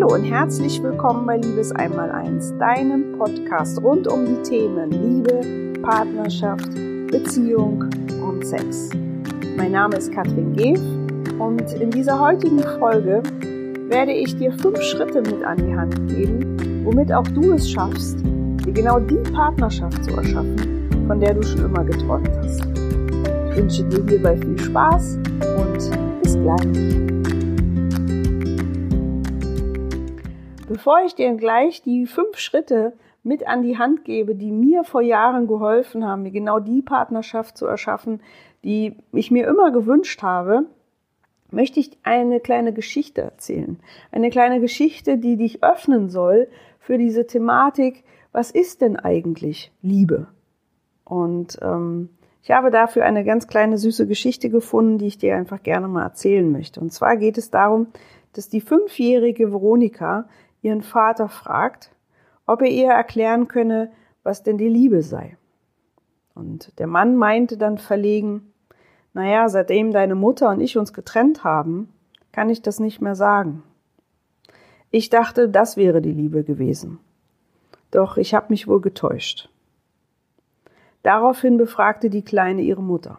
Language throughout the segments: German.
Hallo und herzlich willkommen bei Liebes Einmaleins, deinem Podcast rund um die Themen Liebe, Partnerschaft, Beziehung und Sex. Mein Name ist Katrin Geef und in dieser heutigen Folge werde ich dir fünf Schritte mit an die Hand geben, womit auch du es schaffst, dir genau die Partnerschaft zu erschaffen, von der du schon immer geträumt hast. Ich wünsche dir hierbei viel Spaß und bis gleich. Bevor ich dir gleich die fünf Schritte mit an die Hand gebe, die mir vor Jahren geholfen haben, mir genau die Partnerschaft zu erschaffen, die ich mir immer gewünscht habe, möchte ich eine kleine Geschichte erzählen. Eine kleine Geschichte, die dich öffnen soll für diese Thematik, was ist denn eigentlich Liebe? Und ähm, ich habe dafür eine ganz kleine süße Geschichte gefunden, die ich dir einfach gerne mal erzählen möchte. Und zwar geht es darum, dass die fünfjährige Veronika ihren Vater fragt, ob er ihr erklären könne, was denn die Liebe sei. Und der Mann meinte dann verlegen, naja, seitdem deine Mutter und ich uns getrennt haben, kann ich das nicht mehr sagen. Ich dachte, das wäre die Liebe gewesen. Doch ich habe mich wohl getäuscht. Daraufhin befragte die Kleine ihre Mutter.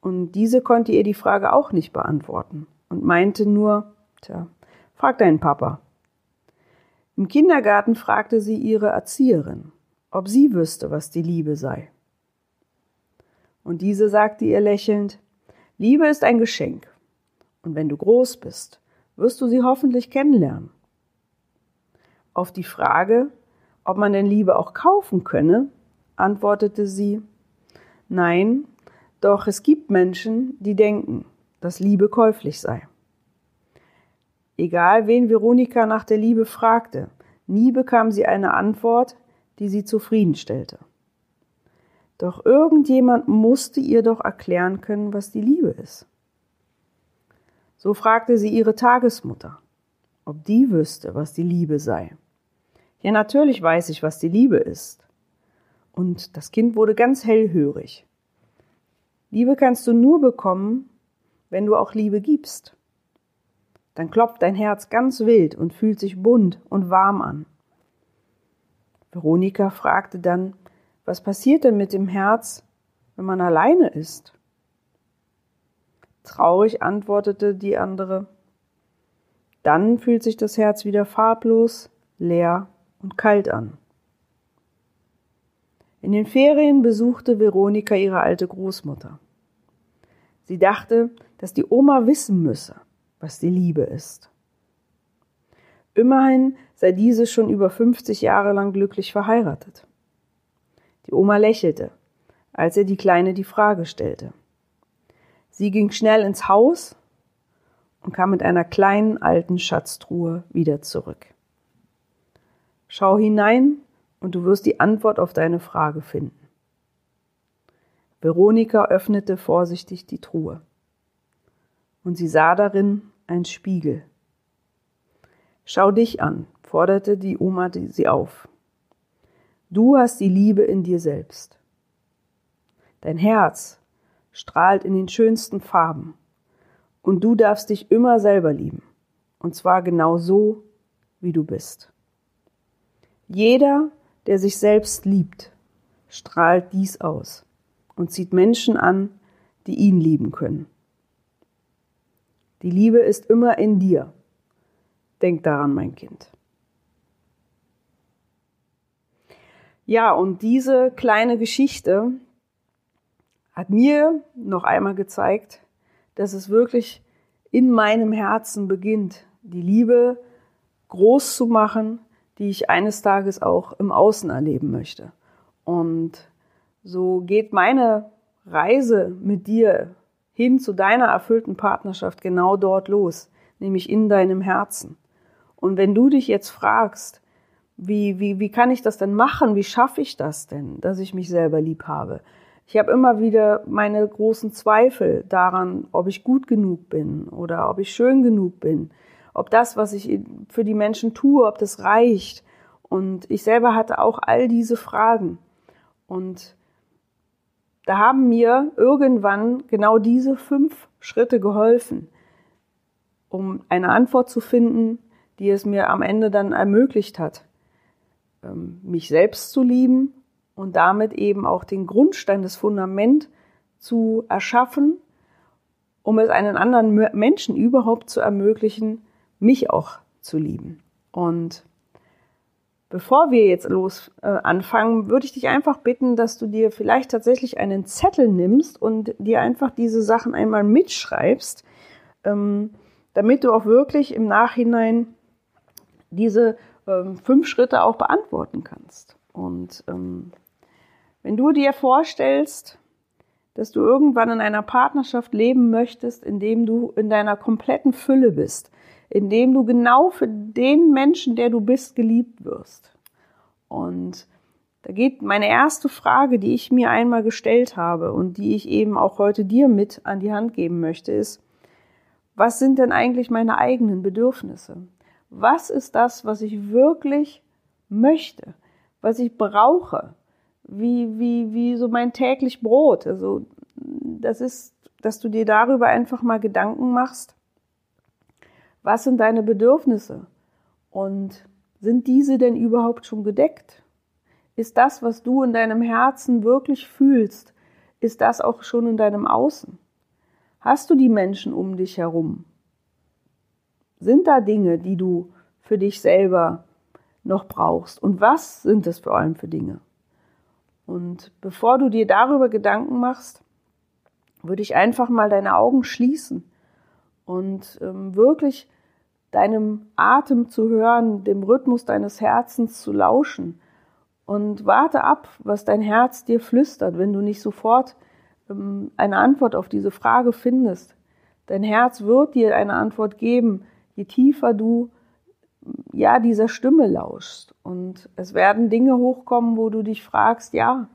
Und diese konnte ihr die Frage auch nicht beantworten und meinte nur, tja, Frag deinen Papa. Im Kindergarten fragte sie ihre Erzieherin, ob sie wüsste, was die Liebe sei. Und diese sagte ihr lächelnd, Liebe ist ein Geschenk. Und wenn du groß bist, wirst du sie hoffentlich kennenlernen. Auf die Frage, ob man denn Liebe auch kaufen könne, antwortete sie, Nein, doch es gibt Menschen, die denken, dass Liebe käuflich sei. Egal wen Veronika nach der Liebe fragte, nie bekam sie eine Antwort, die sie zufriedenstellte. Doch irgendjemand musste ihr doch erklären können, was die Liebe ist. So fragte sie ihre Tagesmutter, ob die wüsste, was die Liebe sei. Ja, natürlich weiß ich, was die Liebe ist. Und das Kind wurde ganz hellhörig. Liebe kannst du nur bekommen, wenn du auch Liebe gibst dann klopft dein Herz ganz wild und fühlt sich bunt und warm an. Veronika fragte dann, was passiert denn mit dem Herz, wenn man alleine ist? Traurig antwortete die andere, dann fühlt sich das Herz wieder farblos, leer und kalt an. In den Ferien besuchte Veronika ihre alte Großmutter. Sie dachte, dass die Oma wissen müsse, was die Liebe ist. Immerhin sei diese schon über 50 Jahre lang glücklich verheiratet. Die Oma lächelte, als er die Kleine die Frage stellte. Sie ging schnell ins Haus und kam mit einer kleinen alten Schatztruhe wieder zurück. Schau hinein und du wirst die Antwort auf deine Frage finden. Veronika öffnete vorsichtig die Truhe und sie sah darin ein Spiegel. Schau dich an, forderte die Oma sie auf. Du hast die Liebe in dir selbst. Dein Herz strahlt in den schönsten Farben und du darfst dich immer selber lieben, und zwar genau so, wie du bist. Jeder, der sich selbst liebt, strahlt dies aus und zieht Menschen an, die ihn lieben können. Die Liebe ist immer in dir. Denk daran, mein Kind. Ja, und diese kleine Geschichte hat mir noch einmal gezeigt, dass es wirklich in meinem Herzen beginnt, die Liebe groß zu machen, die ich eines Tages auch im Außen erleben möchte. Und so geht meine Reise mit dir hin zu deiner erfüllten Partnerschaft genau dort los, nämlich in deinem Herzen. Und wenn du dich jetzt fragst, wie, wie, wie kann ich das denn machen? Wie schaffe ich das denn, dass ich mich selber lieb habe? Ich habe immer wieder meine großen Zweifel daran, ob ich gut genug bin oder ob ich schön genug bin, ob das, was ich für die Menschen tue, ob das reicht. Und ich selber hatte auch all diese Fragen. Und da haben mir irgendwann genau diese fünf Schritte geholfen, um eine Antwort zu finden, die es mir am Ende dann ermöglicht hat, ähm, mich selbst zu lieben und damit eben auch den Grundstein, das Fundament zu erschaffen, um es einen anderen Menschen überhaupt zu ermöglichen, mich auch zu lieben. Und bevor wir jetzt los äh, anfangen, würde ich dich einfach bitten, dass du dir vielleicht tatsächlich einen Zettel nimmst und dir einfach diese Sachen einmal mitschreibst, ähm, damit du auch wirklich im Nachhinein diese ähm, fünf Schritte auch beantworten kannst. Und ähm, wenn du dir vorstellst, dass du irgendwann in einer Partnerschaft leben möchtest, in dem du in deiner kompletten Fülle bist, in dem du genau für den Menschen, der du bist, geliebt wirst. Und da geht meine erste Frage, die ich mir einmal gestellt habe und die ich eben auch heute dir mit an die Hand geben möchte, ist, was sind denn eigentlich meine eigenen Bedürfnisse? Was ist das, was ich wirklich möchte, was ich brauche? Wie, wie, wie so mein täglich Brot. Also, das ist, dass du dir darüber einfach mal Gedanken machst. Was sind deine Bedürfnisse? Und sind diese denn überhaupt schon gedeckt? Ist das, was du in deinem Herzen wirklich fühlst, ist das auch schon in deinem Außen? Hast du die Menschen um dich herum? Sind da Dinge, die du für dich selber noch brauchst? Und was sind das vor allem für Dinge? Und bevor du dir darüber Gedanken machst, würde ich einfach mal deine Augen schließen und ähm, wirklich deinem Atem zu hören, dem Rhythmus deines Herzens zu lauschen. Und warte ab, was dein Herz dir flüstert, wenn du nicht sofort ähm, eine Antwort auf diese Frage findest. Dein Herz wird dir eine Antwort geben, je tiefer du ja dieser Stimme lauschst. Und es werden Dinge hochkommen, wo du dich fragst, ja,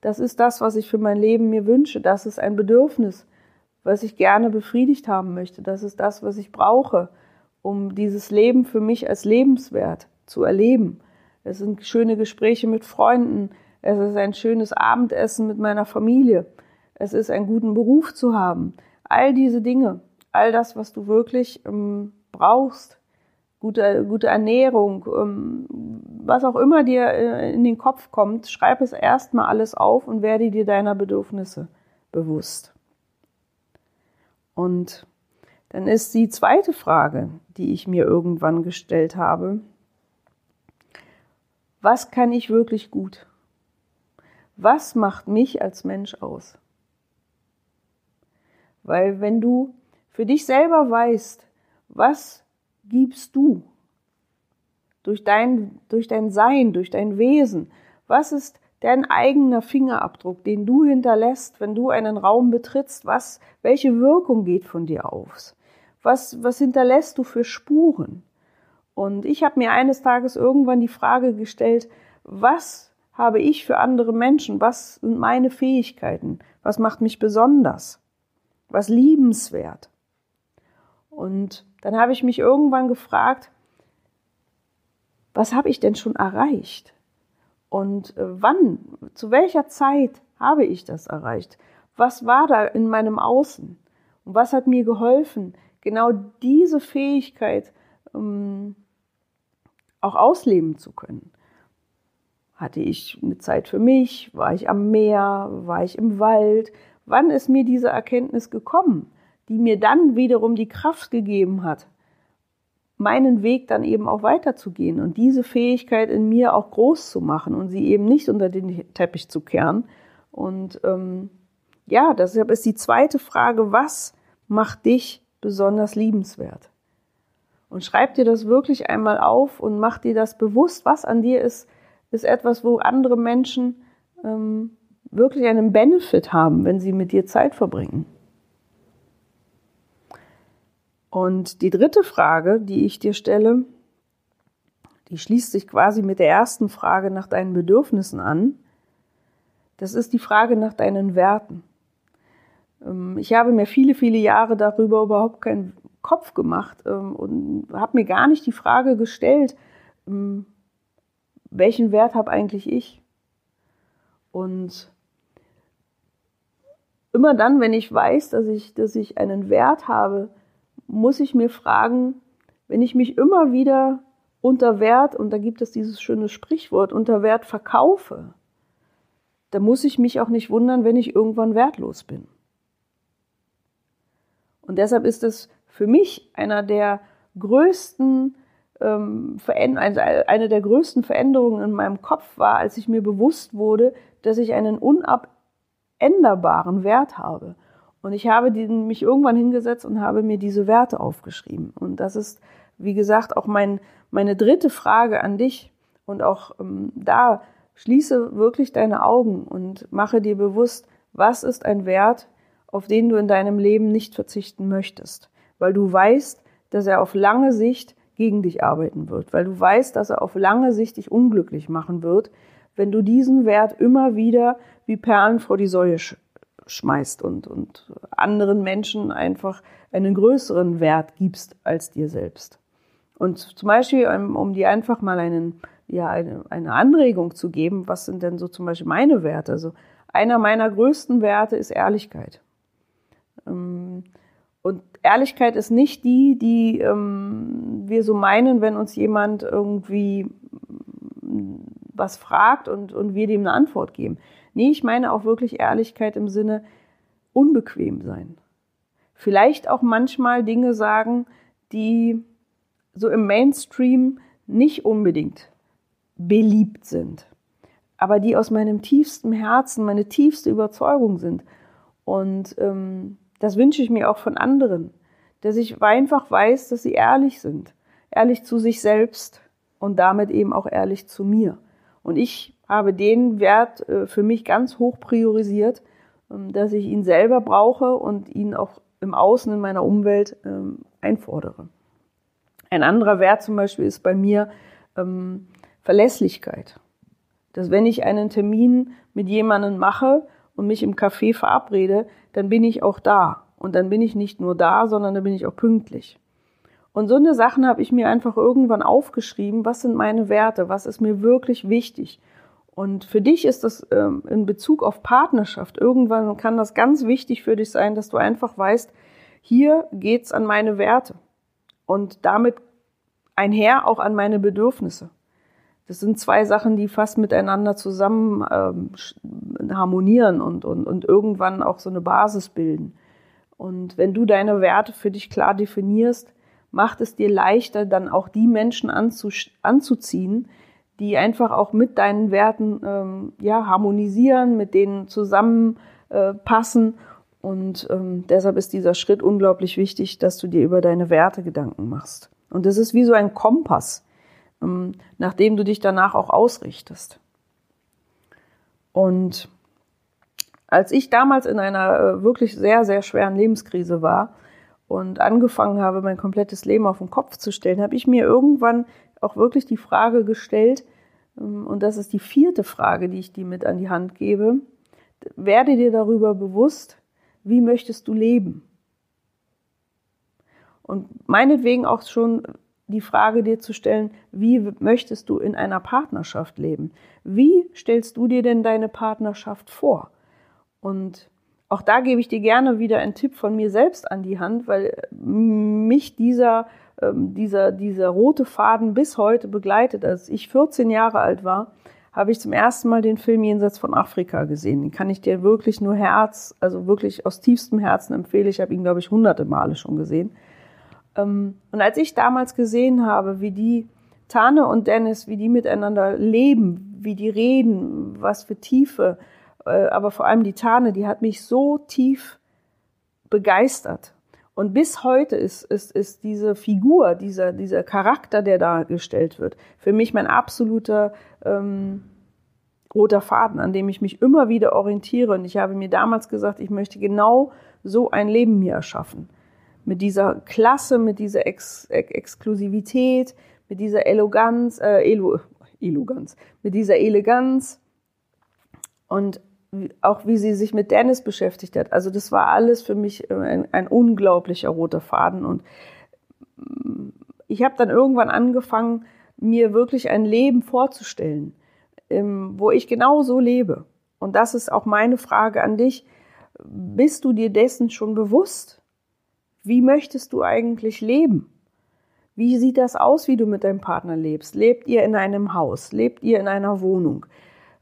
das ist das, was ich für mein Leben mir wünsche. Das ist ein Bedürfnis, was ich gerne befriedigt haben möchte. Das ist das, was ich brauche, um dieses Leben für mich als lebenswert zu erleben. Es sind schöne Gespräche mit Freunden. Es ist ein schönes Abendessen mit meiner Familie es ist einen guten Beruf zu haben. All diese Dinge, all das, was du wirklich ähm, brauchst, gute, gute Ernährung, ähm, was auch immer dir äh, in den Kopf kommt, schreib es erstmal alles auf und werde dir deiner Bedürfnisse bewusst. Und dann ist die zweite Frage, die ich mir irgendwann gestellt habe, was kann ich wirklich gut? Was macht mich als Mensch aus? Weil wenn du für dich selber weißt, was gibst du durch dein, durch dein Sein, durch dein Wesen, was ist dein eigener Fingerabdruck, den du hinterlässt, wenn du einen Raum betrittst, was, welche Wirkung geht von dir aus? Was, was hinterlässt du für Spuren? Und ich habe mir eines Tages irgendwann die Frage gestellt, was habe ich für andere Menschen? Was sind meine Fähigkeiten? Was macht mich besonders? was liebenswert. Und dann habe ich mich irgendwann gefragt, was habe ich denn schon erreicht? Und äh, wann, zu welcher Zeit habe ich das erreicht? Was war da in meinem Außen? Und was hat mir geholfen, genau diese Fähigkeit ähm, auch ausleben zu können? Hatte ich eine Zeit für mich? War ich am Meer? War ich im Wald? Wann ist mir diese Erkenntnis gekommen, die mir dann wiederum die Kraft gegeben hat, meinen Weg dann eben auch weiterzugehen und diese Fähigkeit in mir auch groß zu machen und sie eben nicht unter den Teppich zu kehren. Und ähm, ja, deshalb ist die zweite Frage, was macht dich besonders liebenswert? Und schreib dir das wirklich einmal auf und mach dir das bewusst, was an dir ist, ist etwas, wo andere Menschen ähm, wirklich einen Benefit haben, wenn sie mit dir Zeit verbringen. Und die dritte Frage, die ich dir stelle, die schließt sich quasi mit der ersten Frage nach deinen Bedürfnissen an. Das ist die Frage nach deinen Werten. Ähm, ich habe mir viele, viele Jahre darüber überhaupt keinen Kopf gemacht ähm, und habe mir gar nicht die Frage gestellt, ähm, welchen Wert habe eigentlich ich? Und immer dann, wenn ich weiß, dass ich, dass ich einen Wert habe, muss ich mir fragen, wenn ich mich immer wieder unter Wert, und da gibt es dieses schöne Sprichwort, unter Wert verkaufe, dann muss ich mich auch nicht wundern, wenn ich irgendwann wertlos bin. Und deshalb ist es für mich einer der größten ähm, also eine der größten Veränderungen in meinem Kopf war, als ich mir bewusst wurde, dass ich einen unabänderbaren Wert habe. Und ich habe mich irgendwann hingesetzt und habe mir diese Werte aufgeschrieben. Und das ist, wie gesagt, auch mein, meine dritte Frage an dich. Und auch ähm, da schließe wirklich deine Augen und mache dir bewusst, was ist ein Wert, auf den du in deinem Leben nicht verzichten möchtest. Weil du weißt, dass er auf lange Sicht gegen dich arbeiten wird, weil du weißt, dass er auf lange Sicht dich unglücklich machen wird, wenn du diesen Wert immer wieder wie Perlen vor die Säue sch schmeißt und, und anderen Menschen einfach einen größeren Wert gibst als dir selbst. Und zum Beispiel, um, um dir einfach mal einen, ja, eine, eine Anregung zu geben, was sind denn so zum Beispiel meine Werte? Also einer meiner größten Werte ist Ehrlichkeit. Ähm, und Ehrlichkeit ist nicht die, die ähm, wir so meinen, wenn uns jemand irgendwie was fragt und, und wir dem eine Antwort geben. Nee, ich meine auch wirklich Ehrlichkeit im Sinne unbequem sein. Vielleicht auch manchmal Dinge sagen, die so im Mainstream nicht unbedingt beliebt sind, aber die aus meinem tiefsten Herzen, meine tiefste Überzeugung sind. Und ähm, das wünsche ich mir auch von anderen, dass ich einfach weiß, dass sie ehrlich sind, ehrlich zu sich selbst und damit eben auch ehrlich zu mir. Und ich habe den Wert äh, für mich ganz hoch priorisiert, ähm, dass ich ihn selber brauche und ihn auch im Außen in meiner Umwelt ähm, einfordere. Ein anderer Wert zum Beispiel ist bei mir ähm, Verlässlichkeit. Dass wenn ich einen Termin mit jemandem mache und mich im Café verabrede, dann bin ich auch da. Und dann bin ich nicht nur da, sondern dann bin ich auch pünktlich. Und so eine Sachen habe ich mir einfach irgendwann aufgeschrieben, was sind meine Werte, was ist mir wirklich wichtig. Und für dich ist das ähm, in Bezug auf Partnerschaft, irgendwann kann das ganz wichtig für dich sein, dass du einfach weißt, hier geht's an meine Werte und damit einher auch an meine Bedürfnisse. Das sind zwei Sachen, die fast miteinander zusammen ähm, harmonieren und, und, und irgendwann auch so eine Basis bilden. Und wenn du deine Werte für dich klar definierst, macht es dir leichter, dann auch die Menschen anzu, anzuziehen, die einfach auch mit deinen Werten ähm, ja, harmonisieren, mit denen zusammenpassen. Äh, und ähm, deshalb ist dieser Schritt unglaublich wichtig, dass du dir über deine Werte Gedanken machst. Und das ist wie so ein Kompass, nach dem du dich danach auch ausrichtest. Und als ich damals in einer äh, wirklich sehr, sehr schweren Lebenskrise war und angefangen habe, mein komplettes Leben auf den Kopf zu stellen, habe ich mir irgendwann auch wirklich die Frage gestellt, ähm, und das ist die vierte Frage, die ich dir mit an die Hand gebe, werde dir darüber bewusst, wie möchtest du leben? Und meinetwegen auch schon die Frage dir zu stellen, wie möchtest du in einer Partnerschaft leben? Wie stellst du dir denn deine Partnerschaft vor? Und auch da gebe ich dir gerne wieder einen Tipp von mir selbst an die Hand, weil mich dieser, ähm, dieser, dieser rote Faden bis heute begleitet. Als ich 14 Jahre alt war, habe ich zum ersten Mal den Film Jenseits von Afrika gesehen. Den kann ich dir wirklich nur Herz, also wirklich aus tiefstem Herzen empfehlen. Ich habe ihn, glaube ich, hunderte Male schon gesehen. Ähm, und als ich damals gesehen habe, wie die Tane und Dennis, wie die miteinander leben, wie die reden, was für Tiefe, äh, aber vor allem die Tane, die hat mich so tief begeistert. Und bis heute ist, ist, ist diese Figur, dieser, dieser Charakter, der dargestellt wird, für mich mein absoluter ähm, roter Faden, an dem ich mich immer wieder orientiere. Und ich habe mir damals gesagt, ich möchte genau so ein Leben mir erschaffen mit dieser Klasse, mit dieser Ex Ex Exklusivität, mit dieser Eleganz, äh, Elo Eleganz, mit dieser Eleganz und auch wie sie sich mit Dennis beschäftigt hat. Also das war alles für mich äh, ein, ein unglaublicher roter Faden und mm, ich habe dann irgendwann angefangen, mir wirklich ein Leben vorzustellen, ähm, wo ich genau so lebe. Und das ist auch meine Frage an dich. Bist du dir dessen schon bewusst? Wie möchtest du eigentlich leben? Wie sieht das aus, wie du mit deinem Partner lebst? Lebt ihr in einem Haus? Lebt ihr in einer Wohnung?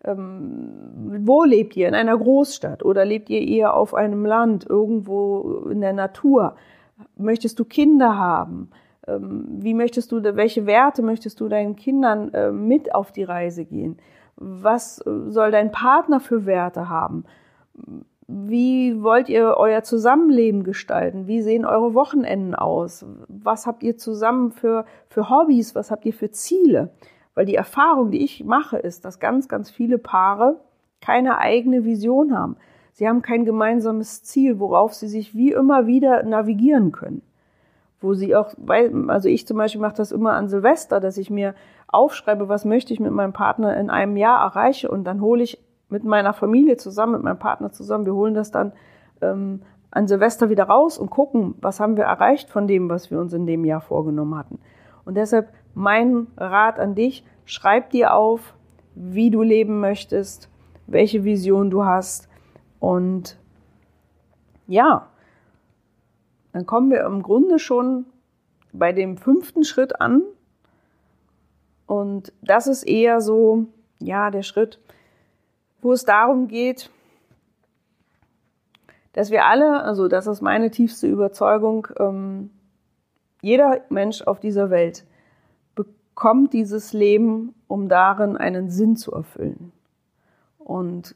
Ähm, wo lebt ihr? In einer Großstadt? Oder lebt ihr eher auf einem Land, irgendwo in der Natur? Möchtest du Kinder haben? Ähm, wie möchtest du, welche Werte möchtest du deinen Kindern äh, mit auf die Reise gehen? Was äh, soll dein Partner für Werte haben? Wie wollt ihr euer Zusammenleben gestalten? Wie sehen eure Wochenenden aus? Was habt ihr zusammen für, für Hobbys? Was habt ihr für Ziele? Weil die Erfahrung, die ich mache, ist, dass ganz, ganz viele Paare keine eigene Vision haben. Sie haben kein gemeinsames Ziel, worauf sie sich wie immer wieder navigieren können. Wo sie auch, also ich zum Beispiel mache das immer an Silvester, dass ich mir aufschreibe, was möchte ich mit meinem Partner in einem Jahr erreichen und dann hole ich mit meiner Familie zusammen, mit meinem Partner zusammen. Wir holen das dann ähm, an Silvester wieder raus und gucken, was haben wir erreicht von dem, was wir uns in dem Jahr vorgenommen hatten. Und deshalb mein Rat an dich, schreib dir auf, wie du leben möchtest, welche Vision du hast. Und ja, dann kommen wir im Grunde schon bei dem fünften Schritt an. Und das ist eher so, ja, der Schritt, wo es darum geht, dass wir alle, also das ist meine tiefste Überzeugung, ähm, jeder Mensch auf dieser Welt bekommt dieses Leben, um darin einen Sinn zu erfüllen. Und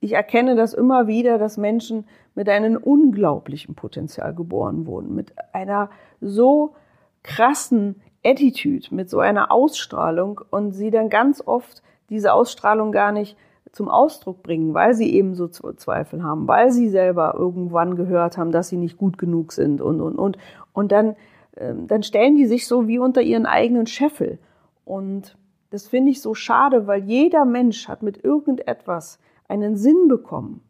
ich erkenne das immer wieder, dass Menschen mit einem unglaublichen Potenzial geboren wurden, mit einer so krassen Attitude, mit so einer Ausstrahlung und sie dann ganz oft diese Ausstrahlung gar nicht zum Ausdruck bringen, weil sie eben so Zweifel haben, weil sie selber irgendwann gehört haben, dass sie nicht gut genug sind und, und, und. Und dann, ähm, dann stellen die sich so wie unter ihren eigenen Scheffel. Und das finde ich so schade, weil jeder Mensch hat mit irgendetwas einen Sinn bekommen.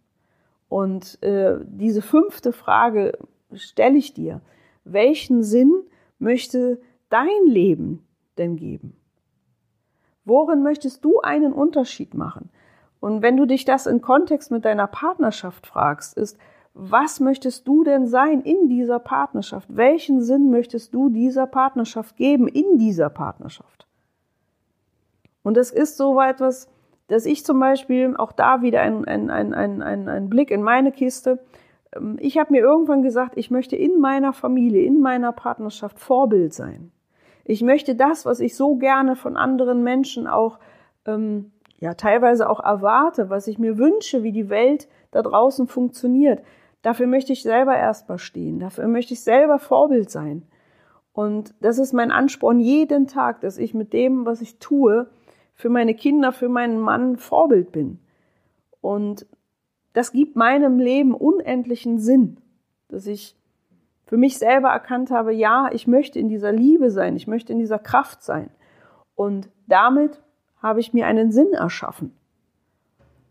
Und äh, diese fünfte Frage stelle ich dir. Welchen Sinn möchte dein Leben denn geben? Worin möchtest du einen Unterschied machen? Und wenn du dich das in Kontext mit deiner Partnerschaft fragst, ist, was möchtest du denn sein in dieser Partnerschaft? Welchen Sinn möchtest du dieser Partnerschaft geben in dieser Partnerschaft? Und es ist so etwas, dass ich zum Beispiel auch da wieder ein, ein, ein, ein, ein Blick in meine Kiste. Ähm, ich habe mir irgendwann gesagt, ich möchte in meiner Familie, in meiner Partnerschaft Vorbild sein. Ich möchte das, was ich so gerne von anderen Menschen auch, ähm, ja, teilweise auch erwarte, was ich mir wünsche, wie die Welt da draußen funktioniert. Dafür möchte ich selber erstmal stehen. Dafür möchte ich selber Vorbild sein. Und das ist mein Ansporn jeden Tag, dass ich mit dem, was ich tue, für meine Kinder, für meinen Mann Vorbild bin. Und das gibt meinem Leben unendlichen Sinn, dass ich für mich selber erkannt habe, ja, ich möchte in dieser Liebe sein, ich möchte in dieser Kraft sein. Und damit habe ich mir einen Sinn erschaffen.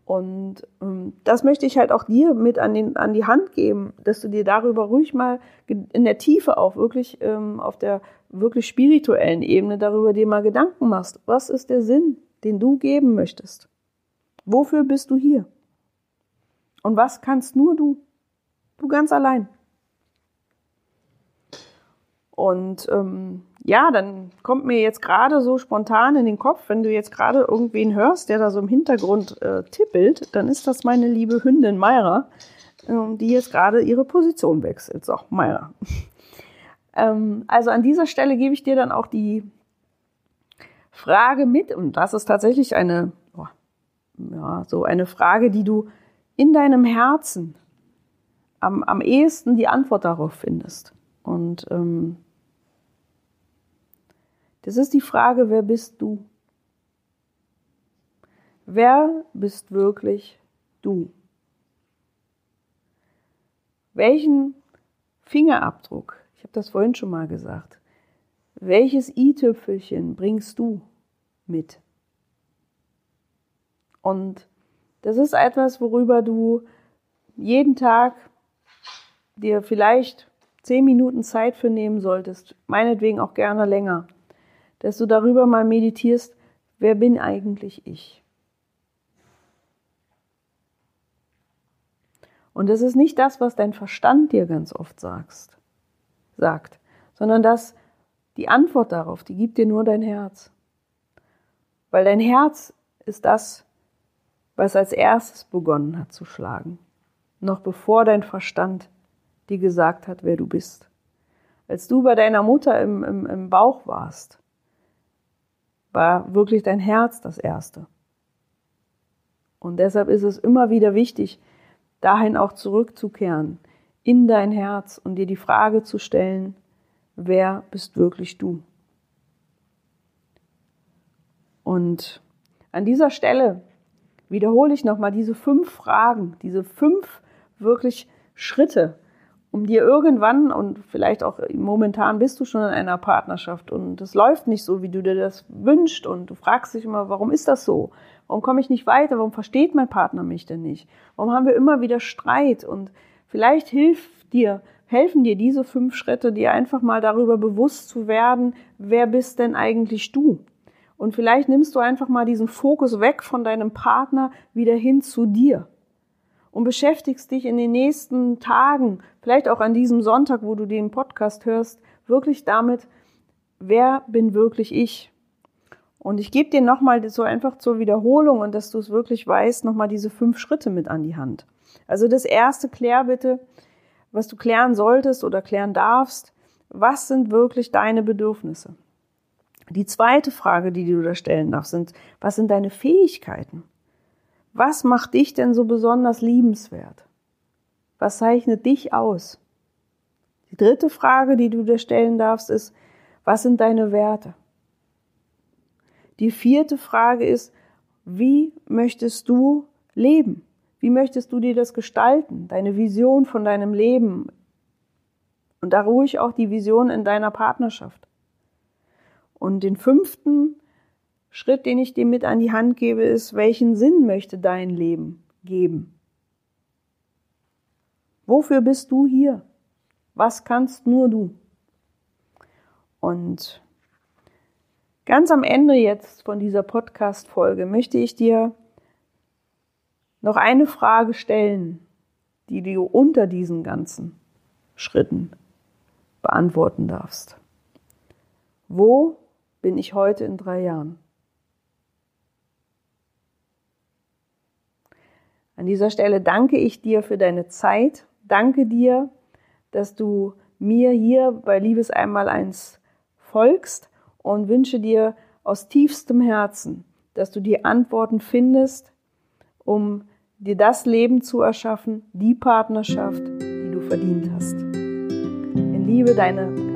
Und ähm, das möchte ich halt auch dir mit an, den, an die Hand geben, dass du dir darüber ruhig mal in der Tiefe auch wirklich ähm, auf der wirklich spirituellen Ebene darüber dir mal Gedanken machst. Was ist der Sinn, den du geben möchtest? Wofür bist du hier? Und was kannst nur du? Du ganz allein. Und ähm, ja, dann kommt mir jetzt gerade so spontan in den Kopf, wenn du jetzt gerade irgendwen hörst, der da so im Hintergrund äh, tippelt, dann ist das meine liebe Hündin Mayra, äh, die jetzt gerade ihre Position wechselt. So, Mayra. ähm, also an dieser Stelle gebe ich dir dann auch die Frage mit, und das ist tatsächlich eine, oh, ja, so eine Frage, die du in deinem Herzen am, am ehesten die Antwort darauf findest. Und ähm, das ist die Frage, wer bist du? Wer bist wirklich du? Welchen Fingerabdruck, ich habe das vorhin schon mal gesagt, welches i-Tüpfelchen bringst du mit? Und das ist etwas, worüber du jeden Tag dir vielleicht zehn Minuten Zeit für nehmen solltest, meinetwegen auch gerne länger dass du darüber mal meditierst, wer bin eigentlich ich? Und das ist nicht das, was dein Verstand dir ganz oft sagst, sagt, sondern dass die Antwort darauf, die gibt dir nur dein Herz. Weil dein Herz ist das, was als erstes begonnen hat zu schlagen, noch bevor dein Verstand dir gesagt hat, wer du bist. Als du bei deiner Mutter im, im, im Bauch warst, war wirklich dein Herz das Erste. Und deshalb ist es immer wieder wichtig, dahin auch zurückzukehren, in dein Herz und dir die Frage zu stellen, wer bist wirklich du? Und an dieser Stelle wiederhole ich nochmal diese fünf Fragen, diese fünf wirklich Schritte, um dir irgendwann und vielleicht auch momentan bist du schon in einer Partnerschaft und es läuft nicht so, wie du dir das wünschst und du fragst dich immer, warum ist das so? Warum komme ich nicht weiter? Warum versteht mein Partner mich denn nicht? Warum haben wir immer wieder Streit? Und vielleicht hilft dir, helfen dir diese fünf Schritte, dir einfach mal darüber bewusst zu werden, wer bist denn eigentlich du? Und vielleicht nimmst du einfach mal diesen Fokus weg von deinem Partner wieder hin zu dir und beschäftigst dich in den nächsten Tagen, vielleicht auch an diesem Sonntag, wo du den Podcast hörst, wirklich damit, wer bin wirklich ich? Und ich gebe dir nochmal so einfach zur Wiederholung und dass du es wirklich weißt, nochmal diese fünf Schritte mit an die Hand. Also das erste, klär bitte, was du klären solltest oder klären darfst. Was sind wirklich deine Bedürfnisse? Die zweite Frage, die du da stellen darfst, sind, was sind deine Fähigkeiten? Was macht dich denn so besonders liebenswert? Was zeichnet dich aus? Die dritte Frage, die du dir stellen darfst, ist, was sind deine Werte? Die vierte Frage ist, wie möchtest du leben? Wie möchtest du dir das gestalten? Deine Vision von deinem Leben. Und da ruhig auch die Vision in deiner Partnerschaft. Und den fünften Schritt, den ich dir mit an die Hand gebe, ist, welchen Sinn möchte dein Leben geben? Wofür bist du hier? Was kannst nur du? Und ganz am Ende jetzt von dieser Podcast-Folge möchte ich dir noch eine Frage stellen, die du unter diesen ganzen Schritten beantworten darfst. Wo bin ich heute in drei Jahren? An dieser Stelle danke ich dir für deine Zeit. Danke dir, dass du mir hier bei Liebes einmal eins folgst und wünsche dir aus tiefstem Herzen, dass du die Antworten findest, um dir das Leben zu erschaffen, die Partnerschaft, die du verdient hast. In Liebe, deine